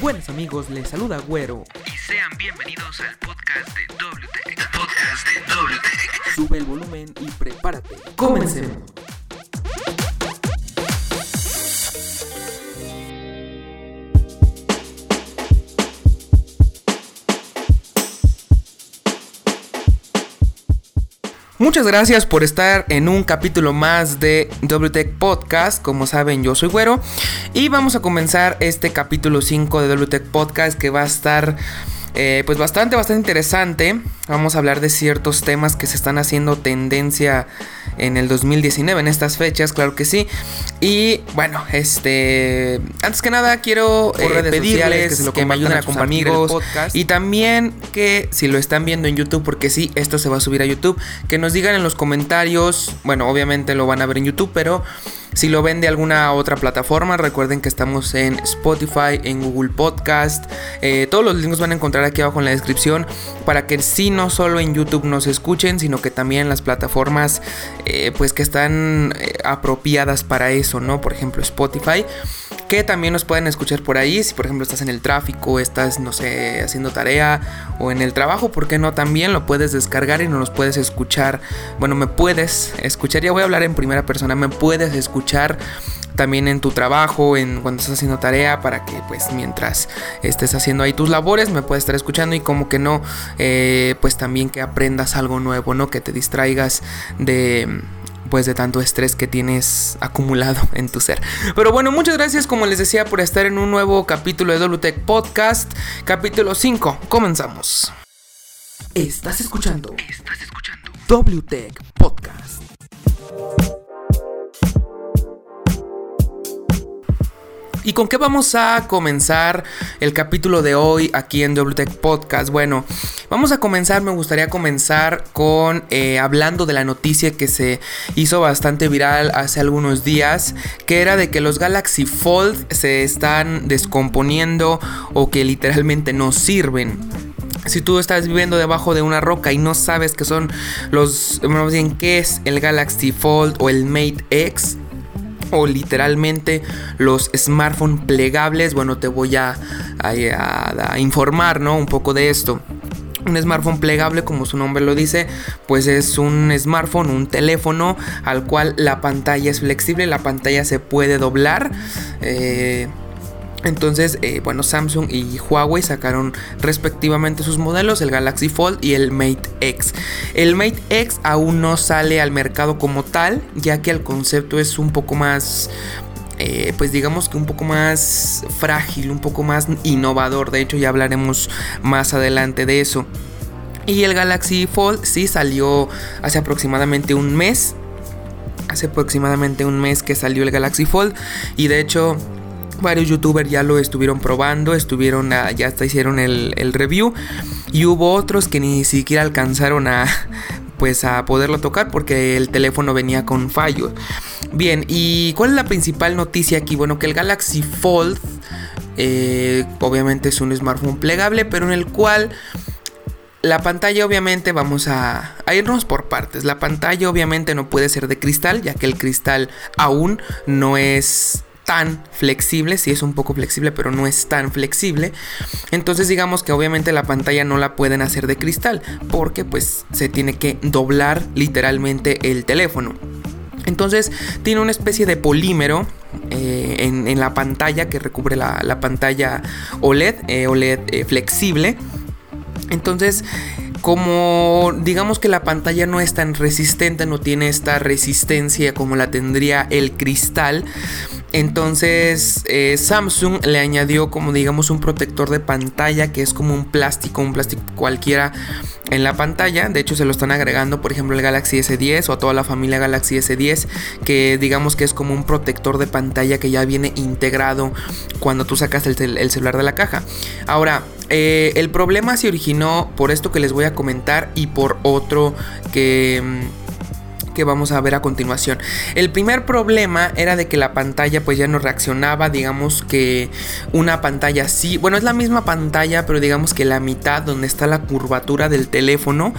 Buenos amigos, les saluda Güero. Y sean bienvenidos al podcast de WTech. Podcast de. Sube el volumen y prepárate. Comencemos. Muchas gracias por estar en un capítulo más de WTech Podcast. Como saben, yo soy Güero. Y vamos a comenzar este capítulo 5 de WTech Podcast que va a estar eh, pues bastante, bastante interesante. Vamos a hablar de ciertos temas que se están haciendo tendencia en el 2019, en estas fechas, claro que sí. Y bueno, este, antes que nada quiero eh, pedirles que, me ayuden a compartir amigos, podcast. Y también que si lo están viendo en YouTube, porque sí, esto se va a subir a YouTube, que nos digan en los comentarios, bueno, obviamente lo van a ver en YouTube, pero si lo ven de alguna otra plataforma, recuerden que estamos en Spotify, en Google Podcast. Eh, todos los links van a encontrar aquí abajo en la descripción para que si no solo en YouTube nos escuchen, sino que también las plataformas eh, pues que están eh, apropiadas para eso, ¿no? Por ejemplo Spotify que también nos pueden escuchar por ahí. Si por ejemplo estás en el tráfico, estás, no sé, haciendo tarea o en el trabajo, ¿por qué no? También lo puedes descargar y no nos puedes escuchar. Bueno, me puedes escuchar, ya voy a hablar en primera persona, me puedes escuchar también en tu trabajo, en cuando estás haciendo tarea, para que pues mientras estés haciendo ahí tus labores me puedas estar escuchando y como que no, eh, pues también que aprendas algo nuevo, ¿no? Que te distraigas de pues de tanto estrés que tienes acumulado en tu ser. Pero bueno, muchas gracias como les decía por estar en un nuevo capítulo de WTech Podcast, capítulo 5. Comenzamos. Estás escuchando. Estás escuchando. WTech Podcast. ¿Y con qué vamos a comenzar el capítulo de hoy aquí en WTech Podcast? Bueno, vamos a comenzar, me gustaría comenzar con eh, hablando de la noticia que se hizo bastante viral hace algunos días, que era de que los Galaxy Fold se están descomponiendo o que literalmente no sirven. Si tú estás viviendo debajo de una roca y no sabes qué son los, más bien qué es el Galaxy Fold o el Mate X, o literalmente los smartphones plegables. Bueno, te voy a, informar, ¿no? Un poco de esto. Un smartphone plegable, como su nombre lo dice, pues es un smartphone, un teléfono al cual la pantalla es flexible, la pantalla se puede doblar. Eh, entonces, eh, bueno, Samsung y Huawei sacaron respectivamente sus modelos, el Galaxy Fold y el Mate X. El Mate X aún no sale al mercado como tal, ya que el concepto es un poco más... Eh, pues digamos que un poco más frágil, un poco más innovador. De hecho, ya hablaremos más adelante de eso. Y el Galaxy Fold sí salió hace aproximadamente un mes. Hace aproximadamente un mes que salió el Galaxy Fold. Y de hecho, varios youtubers ya lo estuvieron probando, estuvieron ya hasta hicieron el, review y hubo otros que ni siquiera alcanzaron a pues a poderlo tocar porque el teléfono venía con fallo. Bien, ¿y cuál es la principal noticia aquí? Bueno, que el Galaxy Fold eh, obviamente es un smartphone plegable, pero en el cual la pantalla obviamente vamos a, a, irnos por partes. La pantalla obviamente no puede ser de cristal, ya que el cristal aún no es tan flexible, sí es un poco flexible, pero no es tan flexible. Entonces digamos que obviamente la pantalla no la pueden hacer de cristal, porque pues se tiene que doblar literalmente el teléfono. Entonces tiene una especie de polímero eh, en, la pantalla que recubre la, pantalla OLED, eh, OLED eh, flexible. Entonces como digamos que la pantalla no es tan resistente, no tiene esta resistencia como la tendría el cristal, entonces eh, Samsung le añadió como digamos un protector de pantalla que es como un plástico, un plástico cualquiera en la pantalla. De hecho se lo están agregando por ejemplo el Galaxy S10 o a toda la familia Galaxy S10 que digamos que es como un protector de pantalla que ya viene integrado cuando tú sacas el, celular de la caja. Ahora, eh, el problema se originó por esto que les voy a comentar y por otro que mm, que vamos a ver a continuación. El primer problema era de que la pantalla pues ya no reaccionaba, digamos que una pantalla así, bueno es la misma pantalla pero digamos que la mitad donde está la curvatura del teléfono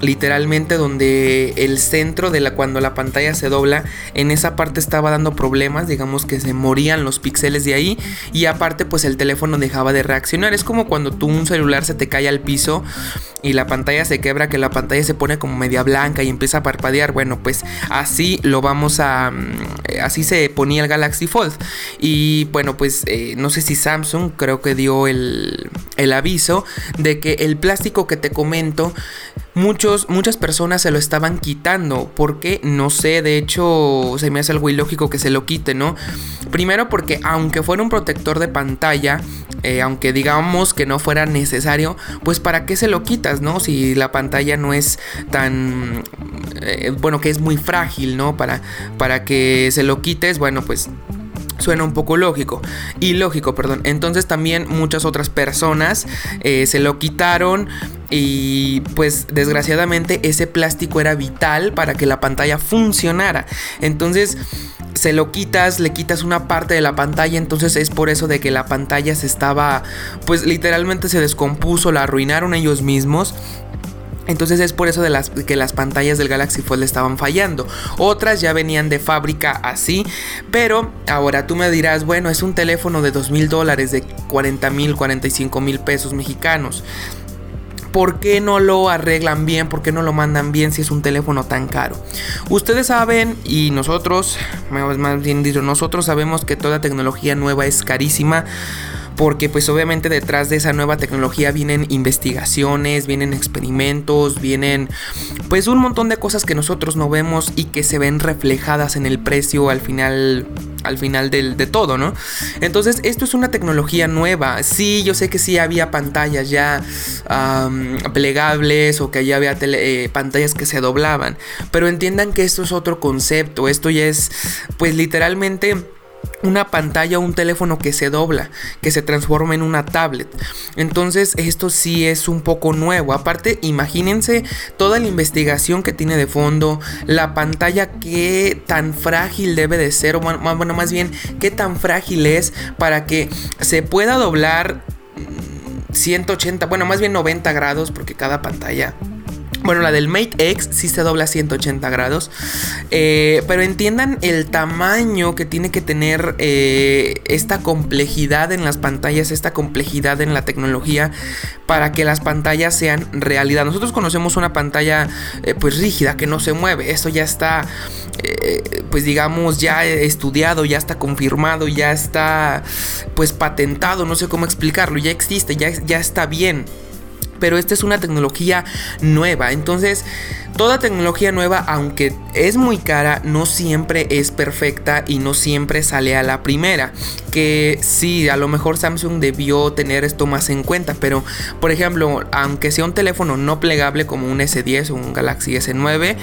literalmente donde el centro de la cuando la pantalla se dobla en esa parte estaba dando problemas digamos que se morían los píxeles de ahí y aparte pues el teléfono dejaba de reaccionar. Es como cuando tú un celular se te cae al piso y la pantalla se quebra que la pantalla se pone como media blanca y empieza a parpadear. Bueno pues así lo vamos a mm, así se ponía el Galaxy Fold. Y bueno pues eh, no sé si Samsung creo que dio el, el aviso de que el plástico que te comento muchos, muchas personas se lo estaban quitando. Porque no sé, de hecho, se me hace algo ilógico que se lo quite, ¿no? Primero porque aunque fuera un protector de pantalla, eh, aunque digamos que no fuera necesario, pues para qué se lo quitas, ¿no? Si la pantalla no es tan... Eh, bueno, que es muy frágil, ¿no? Para, para que se lo quites, bueno, pues suena un poco lógico. Y lógico, perdón. Entonces también muchas otras personas eh, se lo quitaron y pues desgraciadamente ese plástico era vital para que la pantalla funcionara. Entonces se lo quitas, le quitas una parte de la pantalla, entonces es por eso de que la pantalla se estaba, pues literalmente se descompuso, la arruinaron ellos mismos entonces es por eso de las, que las pantallas del Galaxy Fold estaban fallando. Otras ya venían de fábrica así. Pero ahora tú me dirás, bueno, es un teléfono de 2 mil dólares, de 40 mil, 45 mil pesos mexicanos. ¿Por qué no lo arreglan bien? ¿Por qué no lo mandan bien si es un teléfono tan caro? Ustedes saben y nosotros, más bien dicho, nosotros sabemos que toda tecnología nueva es carísima porque pues obviamente detrás de esa nueva tecnología vienen investigaciones, vienen experimentos, vienen pues un montón de cosas que nosotros no vemos y que se ven reflejadas en el precio al final al final del, de todo, ¿no? Entonces, esto es una tecnología nueva. Sí, yo sé que sí había pantallas ya plegables o que ya había eh, pantallas que se doblaban, pero entiendan que esto es otro concepto. Esto ya es, pues literalmente una pantalla o un teléfono que se dobla, que se transforma en una tablet. Entonces esto sí es un poco nuevo. Aparte, imagínense toda la investigación que tiene de fondo, la pantalla que tan frágil debe de ser, o bueno, más bien, qué tan frágil es para que se pueda doblar 180, bueno, más bien 90 grados, porque cada pantalla bueno, la del Mate X sí se dobla a 180 grados. Eh, pero entiendan el tamaño que tiene que tener eh, esta complejidad en las pantallas, esta complejidad en la tecnología para que las pantallas sean realidad. Nosotros conocemos una pantalla eh, pues rígida que no se mueve. Eso ya está, pues digamos, ya estudiado, ya está confirmado, ya está pues patentado. No sé cómo explicarlo. Ya existe, ya, ya está bien pero esta es una tecnología nueva. Entonces, toda tecnología nueva, aunque es muy cara, no siempre es perfecta y no siempre sale a la primera. Que sí, a lo mejor Samsung debió tener esto más en cuenta, pero por ejemplo, aunque sea un teléfono no plegable como un S10 o un Galaxy S9,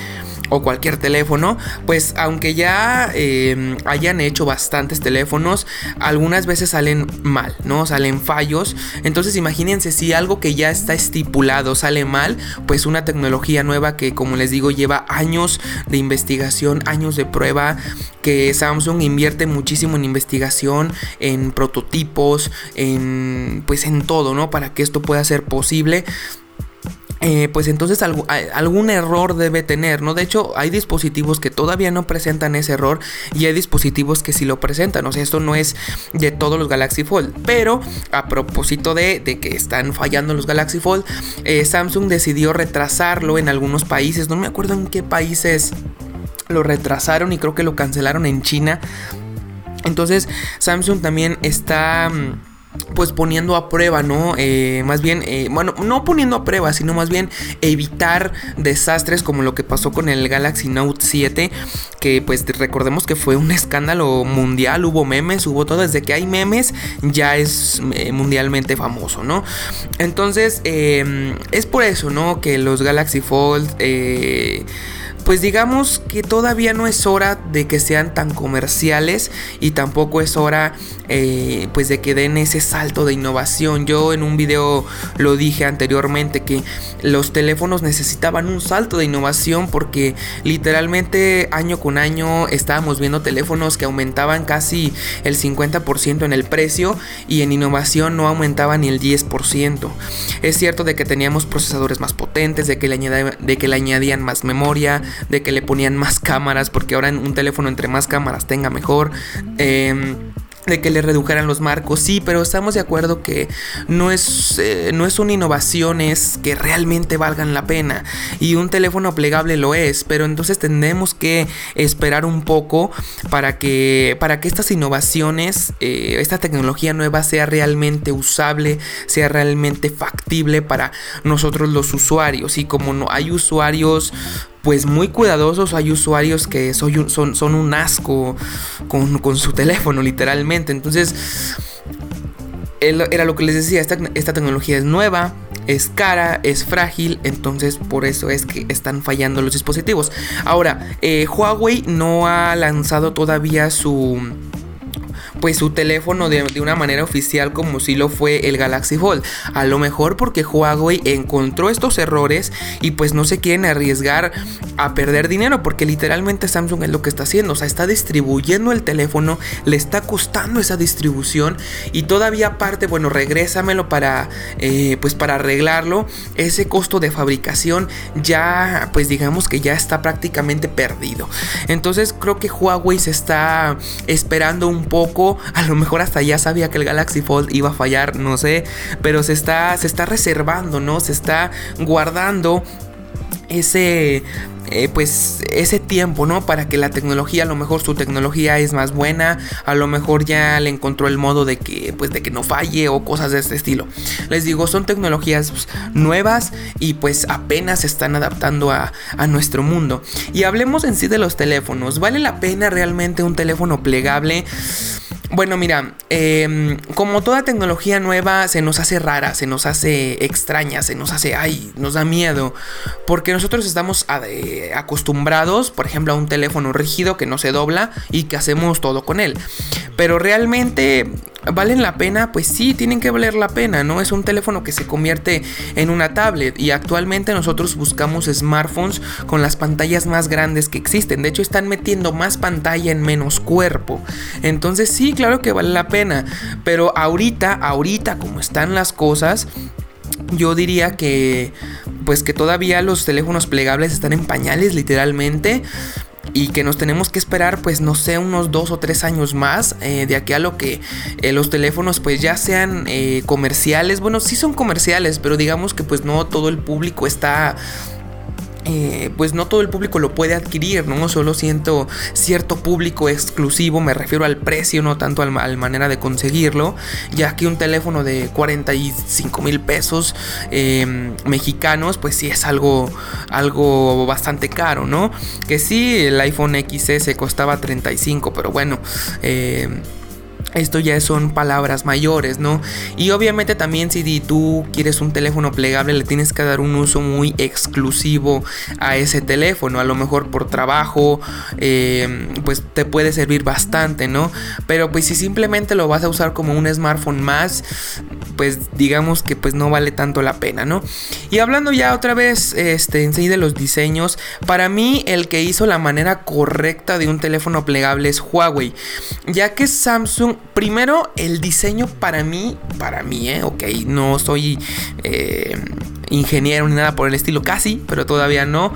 o cualquier teléfono, pues aunque ya em, hayan hecho bastantes teléfonos, algunas veces salen mal, ¿no? Salen fallos. Entonces imagínense si algo que ya está estipulado sale mal, pues una tecnología nueva que como les digo lleva años de investigación, años de prueba, que Samsung invierte muchísimo en investigación, en prototipos, en pues en todo, ¿no? Para que esto pueda ser posible. Eh, pues entonces algún error debe tener, ¿no? De hecho, hay dispositivos que todavía no presentan ese error y hay dispositivos que sí lo presentan. O sea, esto no es de todos los Galaxy Fold. Pero a propósito de, que están fallando los Galaxy Fold, eh, Samsung decidió retrasarlo en algunos países. No me acuerdo en qué países lo retrasaron y creo que lo cancelaron en China. Entonces, Samsung también está mm, pues poniendo a prueba, ¿no? Eh, más bien, eh, bueno, no poniendo a prueba, sino más bien evitar desastres como lo que pasó con el Galaxy Note 7, que pues recordemos que fue un escándalo mundial, hubo memes, hubo todo, desde que hay memes ya es eh, mundialmente famoso, ¿no? Entonces, es por eso, ¿no? Que los Galaxy Fold pues digamos que todavía no es hora de que sean tan comerciales y tampoco es hora eh, pues de que den ese salto de innovación. Yo en un video lo dije anteriormente que los teléfonos necesitaban un salto de innovación porque literalmente año con año estábamos viendo teléfonos que aumentaban casi el 50% en el precio y en innovación no aumentaban ni el 10%. Es cierto de que teníamos procesadores más potentes, de que le añadían, de que le añadían más memoria, de que le ponían más cámaras, porque ahora un teléfono entre más cámaras tenga mejor. Eh, de que le redujeran los marcos, sí, pero estamos de acuerdo que no es, eh, no es una innovación, es que realmente valgan la pena. Y un teléfono plegable lo es, pero entonces tenemos que esperar un poco para que, para que estas innovaciones, eh, esta tecnología nueva sea realmente usable, sea realmente factible para nosotros los usuarios. Y como no hay usuarios pues muy cuidadosos. Hay usuarios que son, son, un asco con, su teléfono, literalmente. Entonces, era lo que les decía, esta, esta tecnología es nueva, es cara, es frágil, entonces por eso es que están fallando los dispositivos. Ahora, eh, Huawei no ha lanzado todavía su pues su teléfono de, una manera oficial como si lo fue el Galaxy Fold. A lo mejor porque Huawei encontró estos errores y pues no se quieren arriesgar a perder dinero porque literalmente Samsung es lo que está haciendo. O sea, está distribuyendo el teléfono, le está costando esa distribución y todavía aparte, bueno, regrésamelo para, eh, pues para arreglarlo. Ese costo de fabricación ya, pues digamos que ya está prácticamente perdido. Entonces creo que Huawei se está esperando un poco a lo mejor hasta ya sabía que el Galaxy Fold iba a fallar, no sé, pero se está, se está reservando, ¿no? Se está guardando ese eh, pues ese tiempo, ¿no? Para que la tecnología, a lo mejor su tecnología es más buena, a lo mejor ya le encontró el modo de que, pues de que no falle o cosas de este estilo. Les digo, son tecnologías pues, nuevas y pues apenas se están adaptando a, a nuestro mundo. Y hablemos en sí de los teléfonos. ¿Vale la pena realmente un teléfono plegable? Bueno, mira, em, como toda tecnología nueva se nos hace rara, se nos hace extraña, se nos hace, ay, nos da miedo, porque nosotros estamos acostumbrados, por ejemplo, a un teléfono rígido que no se dobla y que hacemos todo con él. Pero realmente ¿Valen la pena? Pues sí, tienen que valer la pena, ¿no? Es un teléfono que se convierte en una tablet y actualmente nosotros buscamos smartphones con las pantallas más grandes que existen. De hecho, están metiendo más pantalla en menos cuerpo. Entonces sí, claro que vale la pena. Pero ahorita, ahorita como están las cosas, yo diría que pues que todavía los teléfonos plegables están en pañales literalmente y que nos tenemos que esperar pues no sé unos dos o tres años más eh, de aquí a lo que eh, los teléfonos pues ya sean eh, comerciales. Bueno sí son comerciales pero digamos que pues no todo el público está eh, pues no todo el público lo puede adquirir, ¿no? Solo siento cierto público exclusivo, me refiero al precio, no tanto a la manera de conseguirlo, ya que un teléfono de 45 mil pesos em, mexicanos, pues sí es algo, algo bastante caro, ¿no? Que sí, el iPhone XS costaba 35, pero bueno, eh, esto ya son palabras mayores, ¿no? Y obviamente también si tú quieres un teléfono plegable le tienes que dar un uso muy exclusivo a ese teléfono. A lo mejor por trabajo, eh, pues te puede servir bastante, ¿no? Pero pues si simplemente lo vas a usar como un smartphone más, pues digamos que pues no vale tanto la pena, ¿no? Y hablando ya otra vez este, en sí de los diseños, para mí el que hizo la manera correcta de un teléfono plegable es Huawei, ya que Samsung primero, el diseño para mí, para mí, ¿eh? ok, no soy eh, ingeniero ni nada por el estilo, casi, pero todavía no.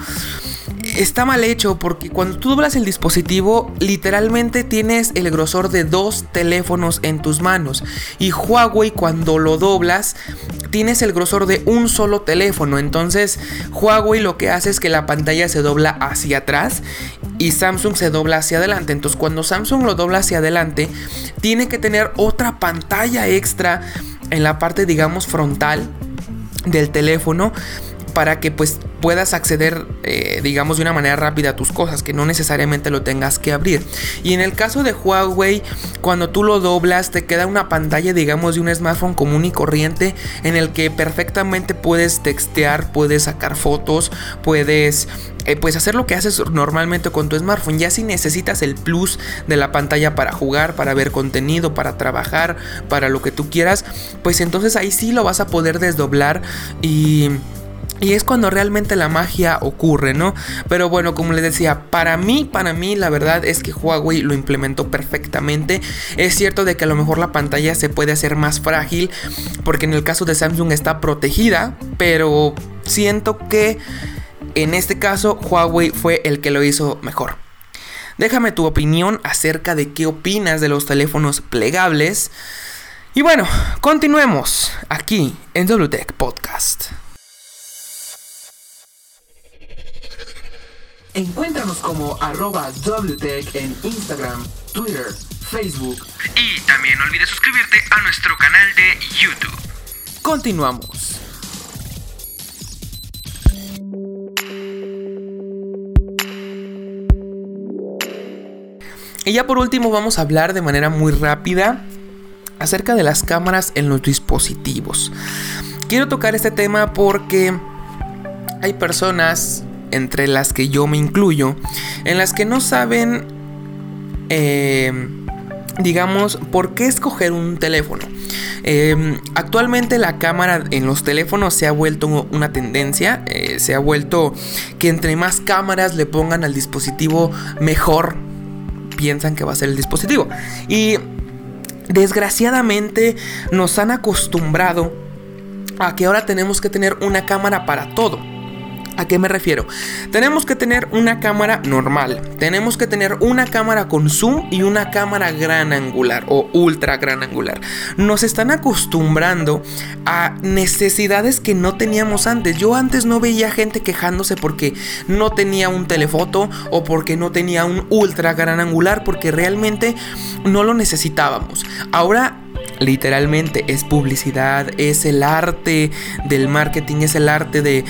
Está mal hecho porque cuando tú doblas el dispositivo, literalmente tienes el grosor de dos teléfonos en tus manos. Y Huawei, cuando lo doblas, tienes el grosor de un solo teléfono. Entonces, Huawei lo que hace es que la pantalla se dobla hacia atrás y Samsung se dobla hacia adelante. Entonces, cuando Samsung lo dobla hacia adelante, tiene que tener otra pantalla extra en la parte, digamos, frontal del teléfono para que pues puedas acceder, eh, digamos, de una manera rápida a tus cosas, que no necesariamente lo tengas que abrir. Y en el caso de Huawei, cuando tú lo doblas, te queda una pantalla, digamos, de un smartphone común y corriente en el que perfectamente puedes textear, puedes sacar fotos, puedes eh, pues hacer lo que haces normalmente con tu smartphone. Ya si necesitas el plus de la pantalla para jugar, para ver contenido, para trabajar, para lo que tú quieras, pues entonces ahí sí lo vas a poder desdoblar y... Y es cuando realmente la magia ocurre, ¿no? Pero bueno, como les decía, para mí, para mí la verdad es que Huawei lo implementó perfectamente. Es cierto de que a lo mejor la pantalla se puede hacer más frágil, porque en el caso de Samsung está protegida, pero siento que en este caso Huawei fue el que lo hizo mejor. Déjame tu opinión acerca de qué opinas de los teléfonos plegables. Y bueno, continuemos aquí en WTech Podcast. Encuéntranos como arroba WTech en Instagram, Twitter, Facebook. Y también no olvides suscribirte a nuestro canal de YouTube. Continuamos. Y ya por último vamos a hablar de manera muy rápida acerca de las cámaras en los dispositivos. Quiero tocar este tema porque hay personas, entre las que yo me incluyo, en las que no saben, eh, digamos, por qué escoger un teléfono. Eh, actualmente la cámara en los teléfonos se ha vuelto una tendencia, eh, se ha vuelto que entre más cámaras le pongan al dispositivo mejor piensan que va a ser el dispositivo. Y desgraciadamente nos han acostumbrado a que ahora tenemos que tener una cámara para todo. ¿A qué me refiero? Tenemos que tener una cámara normal, tenemos que tener una cámara con zoom y una cámara gran angular o ultra gran angular. Nos están acostumbrando a necesidades que no teníamos antes. Yo antes no veía gente quejándose porque no tenía un telefoto o porque no tenía un ultra gran angular porque realmente no lo necesitábamos. Ahora literalmente es publicidad, es el arte del marketing, es el arte de,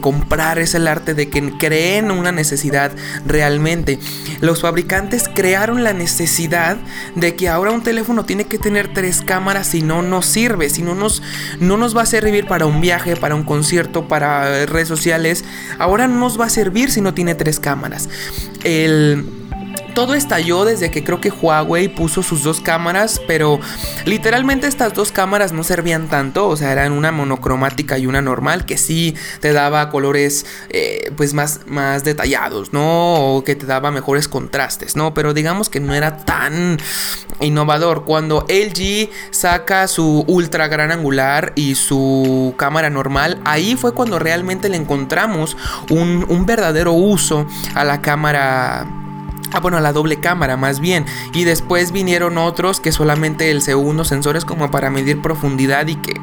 comprar, es el arte de que creen una necesidad realmente. Los fabricantes crearon la necesidad de que ahora un teléfono tiene que tener tres cámaras si no nos sirve, si no nos, no nos va a servir para un viaje, para un concierto, para redes sociales. Ahora no nos va a servir si no tiene tres cámaras. El todo estalló desde que creo que Huawei puso sus dos cámaras, pero literalmente estas dos cámaras no servían tanto, o sea, eran una monocromática y una normal que sí te daba colores eh, pues más, más detallados, ¿no? O que te daba mejores contrastes, ¿no? Pero digamos que no era tan innovador. Cuando LG saca su ultra gran angular y su cámara normal, ahí fue cuando realmente le encontramos un, un verdadero uso a la cámara Ah, bueno, la doble cámara más bien. Y después vinieron otros que solamente el segundo sensor es como para medir profundidad y que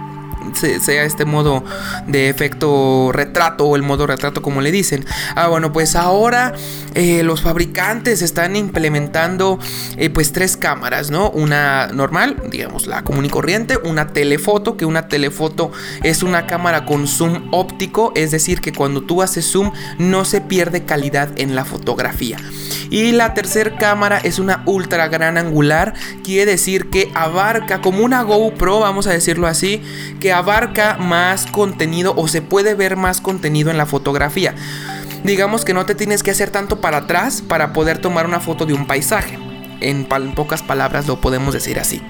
sea este modo de efecto retrato o el modo retrato como le dicen. Ah, bueno, pues ahora eh, los fabricantes están implementando eh, pues tres cámaras, ¿no? Una normal, digamos la común y corriente, una telefoto, que una telefoto es una cámara con zoom óptico, es decir, que cuando tú haces zoom no se pierde calidad en la fotografía. Y la tercera cámara es una ultra gran angular, quiere decir que abarca como una GoPro, vamos a decirlo así, que abarca más contenido o se puede ver más contenido en la fotografía. Digamos que no te tienes que hacer tanto para atrás para poder tomar una foto de un paisaje. En, pocas palabras lo podemos decir así.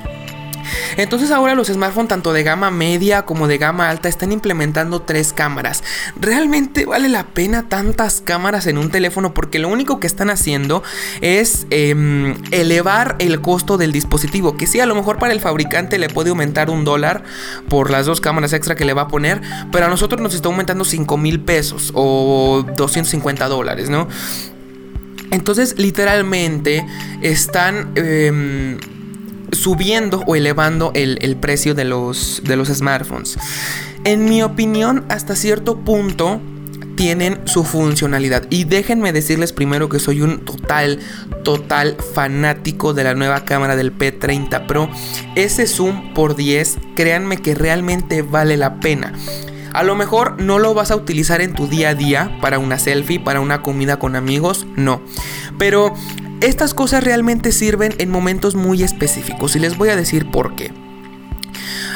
Entonces ahora los smartphones tanto de gama media como de gama alta están implementando tres cámaras. ¿Realmente vale la pena tantas cámaras en un teléfono? Porque lo único que están haciendo es em, elevar el costo del dispositivo. Que sí, a lo mejor para el fabricante le puede aumentar un dólar por las dos cámaras extra que le va a poner. Pero a nosotros nos está aumentando 5 mil pesos o 250 dólares, ¿no? Entonces, literalmente están em, subiendo o elevando el, precio de los, de los smartphones. En mi opinión, hasta cierto punto tienen su funcionalidad. Y déjenme decirles primero que soy un total, total fanático de la nueva cámara del P30 Pro. Ese zoom por 10, créanme que realmente vale la pena. A lo mejor no lo vas a utilizar en tu día a día para una selfie, para una comida con amigos, no. Pero estas cosas realmente sirven en momentos muy específicos y les voy a decir por qué.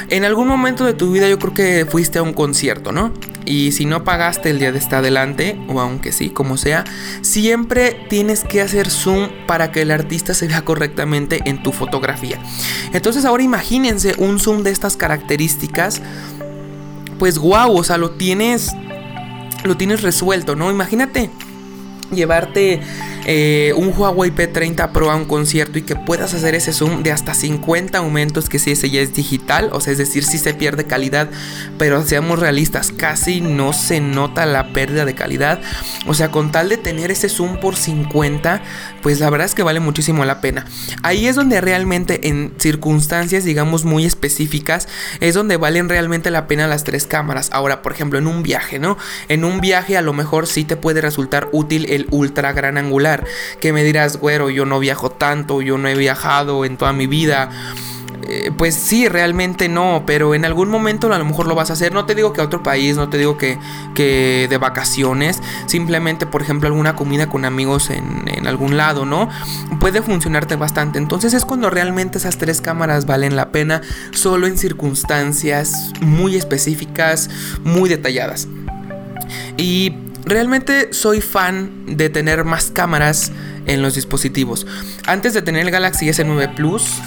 En algún momento de tu vida yo creo que fuiste a un concierto, ¿no? Y si no pagaste el día de estar adelante, o aunque sí, como sea, siempre tienes que hacer zoom para que el artista se vea correctamente en tu fotografía. Entonces ahora imagínense un zoom de estas características. Pues wow, o sea, lo tienes. Lo tienes resuelto, ¿no? Imagínate llevarte eh, un Huawei P30 Pro a un concierto y que puedas hacer ese zoom de hasta 50 aumentos, que si ese ya es digital, o sea, es decir, si se pierde calidad, pero seamos realistas, casi no se nota la pérdida de calidad. O sea, con tal de tener ese zoom por 50, pues la verdad es que vale muchísimo la pena. Ahí es donde realmente en circunstancias, digamos, muy específicas, es donde valen realmente la pena las tres cámaras. Ahora, por ejemplo, en un viaje, ¿no? En un viaje a lo mejor sí te puede resultar útil el ultra gran angular que me dirás, güero, yo no viajo tanto, yo no he viajado en toda mi vida. Eh, pues sí, realmente no, pero en algún momento a lo mejor lo vas a hacer. No te digo que a otro país, no te digo que, que de vacaciones, simplemente, por ejemplo, alguna comida con amigos en, en, algún lado, ¿no? Puede funcionarte bastante. Entonces es cuando realmente esas tres cámaras valen la pena, solo en circunstancias muy específicas, muy detalladas. Y Realmente soy fan de tener más cámaras en los dispositivos. Antes de tener el Galaxy S9 Plus,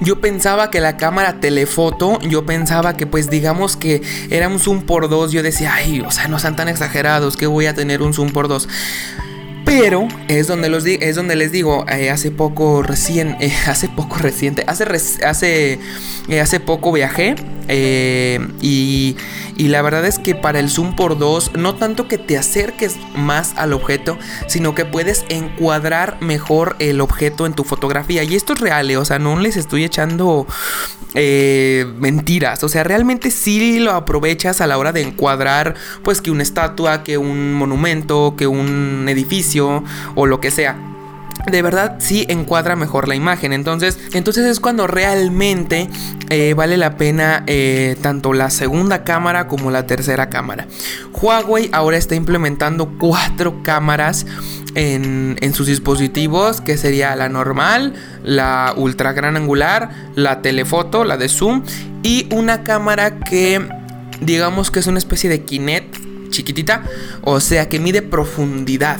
yo pensaba que la cámara telefoto, yo pensaba que pues digamos que era un zoom por dos, yo decía, ay, o sea, no sean tan exagerados, que voy a tener un zoom por dos. Pero es donde, los es donde les digo, eh, hace poco recién, eh, hace poco reciente, hace, hace, eh, hace poco viajé y, y, la verdad es que para el zoom por 2, no tanto que te acerques más al objeto, sino que puedes encuadrar mejor el objeto en tu fotografía. Y esto es real, o sea, no les estoy echando mentiras, o sea, realmente sí lo aprovechas a la hora de encuadrar, pues que una estatua, que un monumento, que un edificio o lo que sea de verdad sí encuadra mejor la imagen. Entonces, entonces es cuando realmente eh, vale la pena eh, tanto la segunda cámara como la tercera cámara. Huawei ahora está implementando cuatro cámaras en, en, sus dispositivos, que sería la normal, la ultra gran angular, la telefoto, la de zoom y una cámara que digamos que es una especie de Kinect chiquitita, o sea que mide profundidad.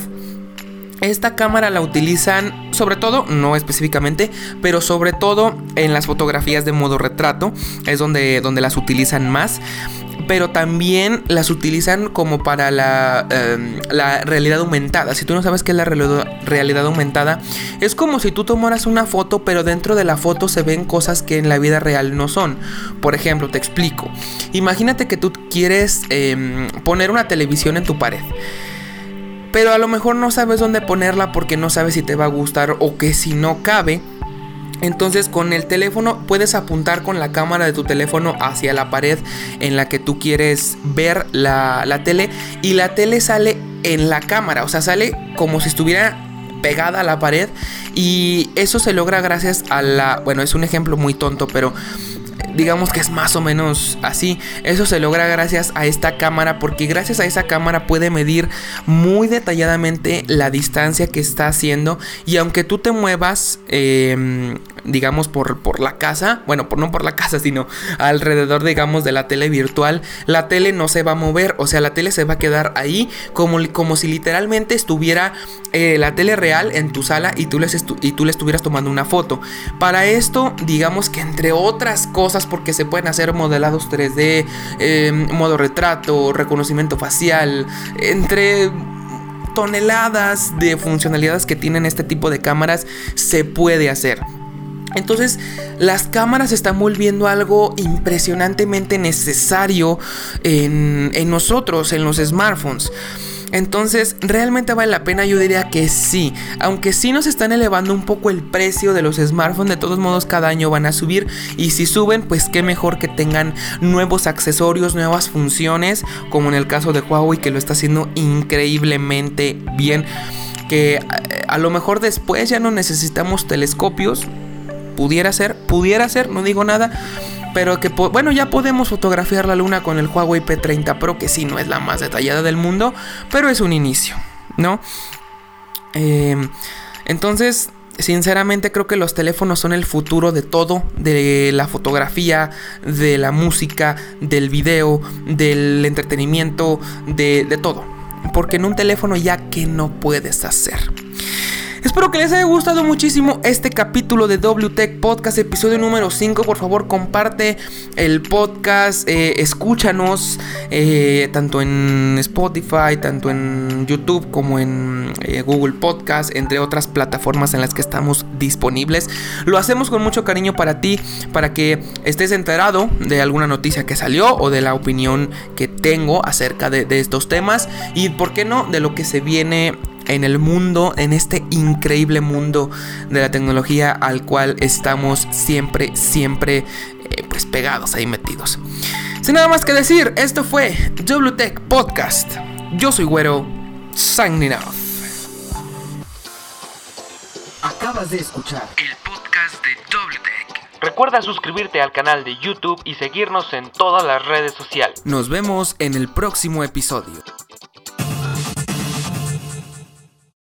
Esta cámara la utilizan sobre todo, no específicamente, pero sobre todo en las fotografías de modo retrato, es donde, donde las utilizan más pero también las utilizan como para la, em, realidad aumentada. Si tú no sabes qué es la realidad aumentada, es como si tú tomaras una foto, pero dentro de la foto se ven cosas que en la vida real no son. Por ejemplo, te explico. Imagínate que tú quieres em, poner una televisión en tu pared pero a lo mejor no sabes dónde ponerla porque no sabes si te va a gustar o que si no cabe. Entonces con el teléfono puedes apuntar con la cámara de tu teléfono hacia la pared en la que tú quieres ver la, la tele y la tele sale en la cámara, o sea, sale como si estuviera pegada a la pared y eso se logra gracias a la, bueno, es un ejemplo muy tonto, pero digamos que es más o menos así. Eso se logra gracias a esta cámara porque gracias a esa cámara puede medir muy detalladamente la distancia que está haciendo y aunque tú te muevas em, digamos, por, por la casa, bueno, por, no por la casa, sino alrededor, digamos, de la tele virtual, la tele no se va a mover, o sea, la tele se va a quedar ahí como, como si literalmente estuviera eh, la tele real en tu sala y tú, les y tú le estuvieras tomando una foto. Para esto, digamos que entre otras cosas, porque se pueden hacer modelados 3D, em, modo retrato, reconocimiento facial, entre toneladas de funcionalidades que tienen este tipo de cámaras, se puede hacer. Entonces las cámaras están volviendo algo impresionantemente necesario en, nosotros, en los smartphones. Entonces, ¿realmente vale la pena? Yo diría que sí. Aunque sí nos están elevando un poco el precio de los smartphones, de todos modos cada año van a subir. Y si suben, pues qué mejor que tengan nuevos accesorios, nuevas funciones, como en el caso de Huawei que lo está haciendo increíblemente bien. Que a, eh, a lo mejor después ya no necesitamos telescopios, Pudiera ser, pudiera ser, no digo nada. pero que bueno, ya podemos fotografiar la luna con el Huawei P30 Pro, que sí no es la más detallada del mundo, pero es un inicio, ¿no? Eh, entonces, sinceramente creo que los teléfonos son el futuro de todo, de la fotografía, de la música, del video, del entretenimiento, de, de todo. Porque en un teléfono ya que no puedes hacer. Espero que les haya gustado muchísimo este capítulo de WTech Podcast, episodio número 5. Por favor, comparte el podcast, eh, escúchanos eh, tanto en Spotify, tanto en YouTube como en eh, Google Podcast, entre otras plataformas en las que estamos disponibles. Lo hacemos con mucho cariño para ti, para que estés enterado de alguna noticia que salió o de la opinión que tengo acerca de, de estos temas y, ¿por qué no?, de lo que se viene en el mundo, en este increíble mundo de la tecnología al cual estamos siempre, siempre eh, pues pegados ahí metidos. Sin nada más que decir, esto fue WTech Podcast. Yo soy Güero, signing off. Acabas de escuchar El podcast de WTech. Recuerda suscribirte al canal de YouTube y seguirnos en todas las redes sociales. Nos vemos en el próximo episodio.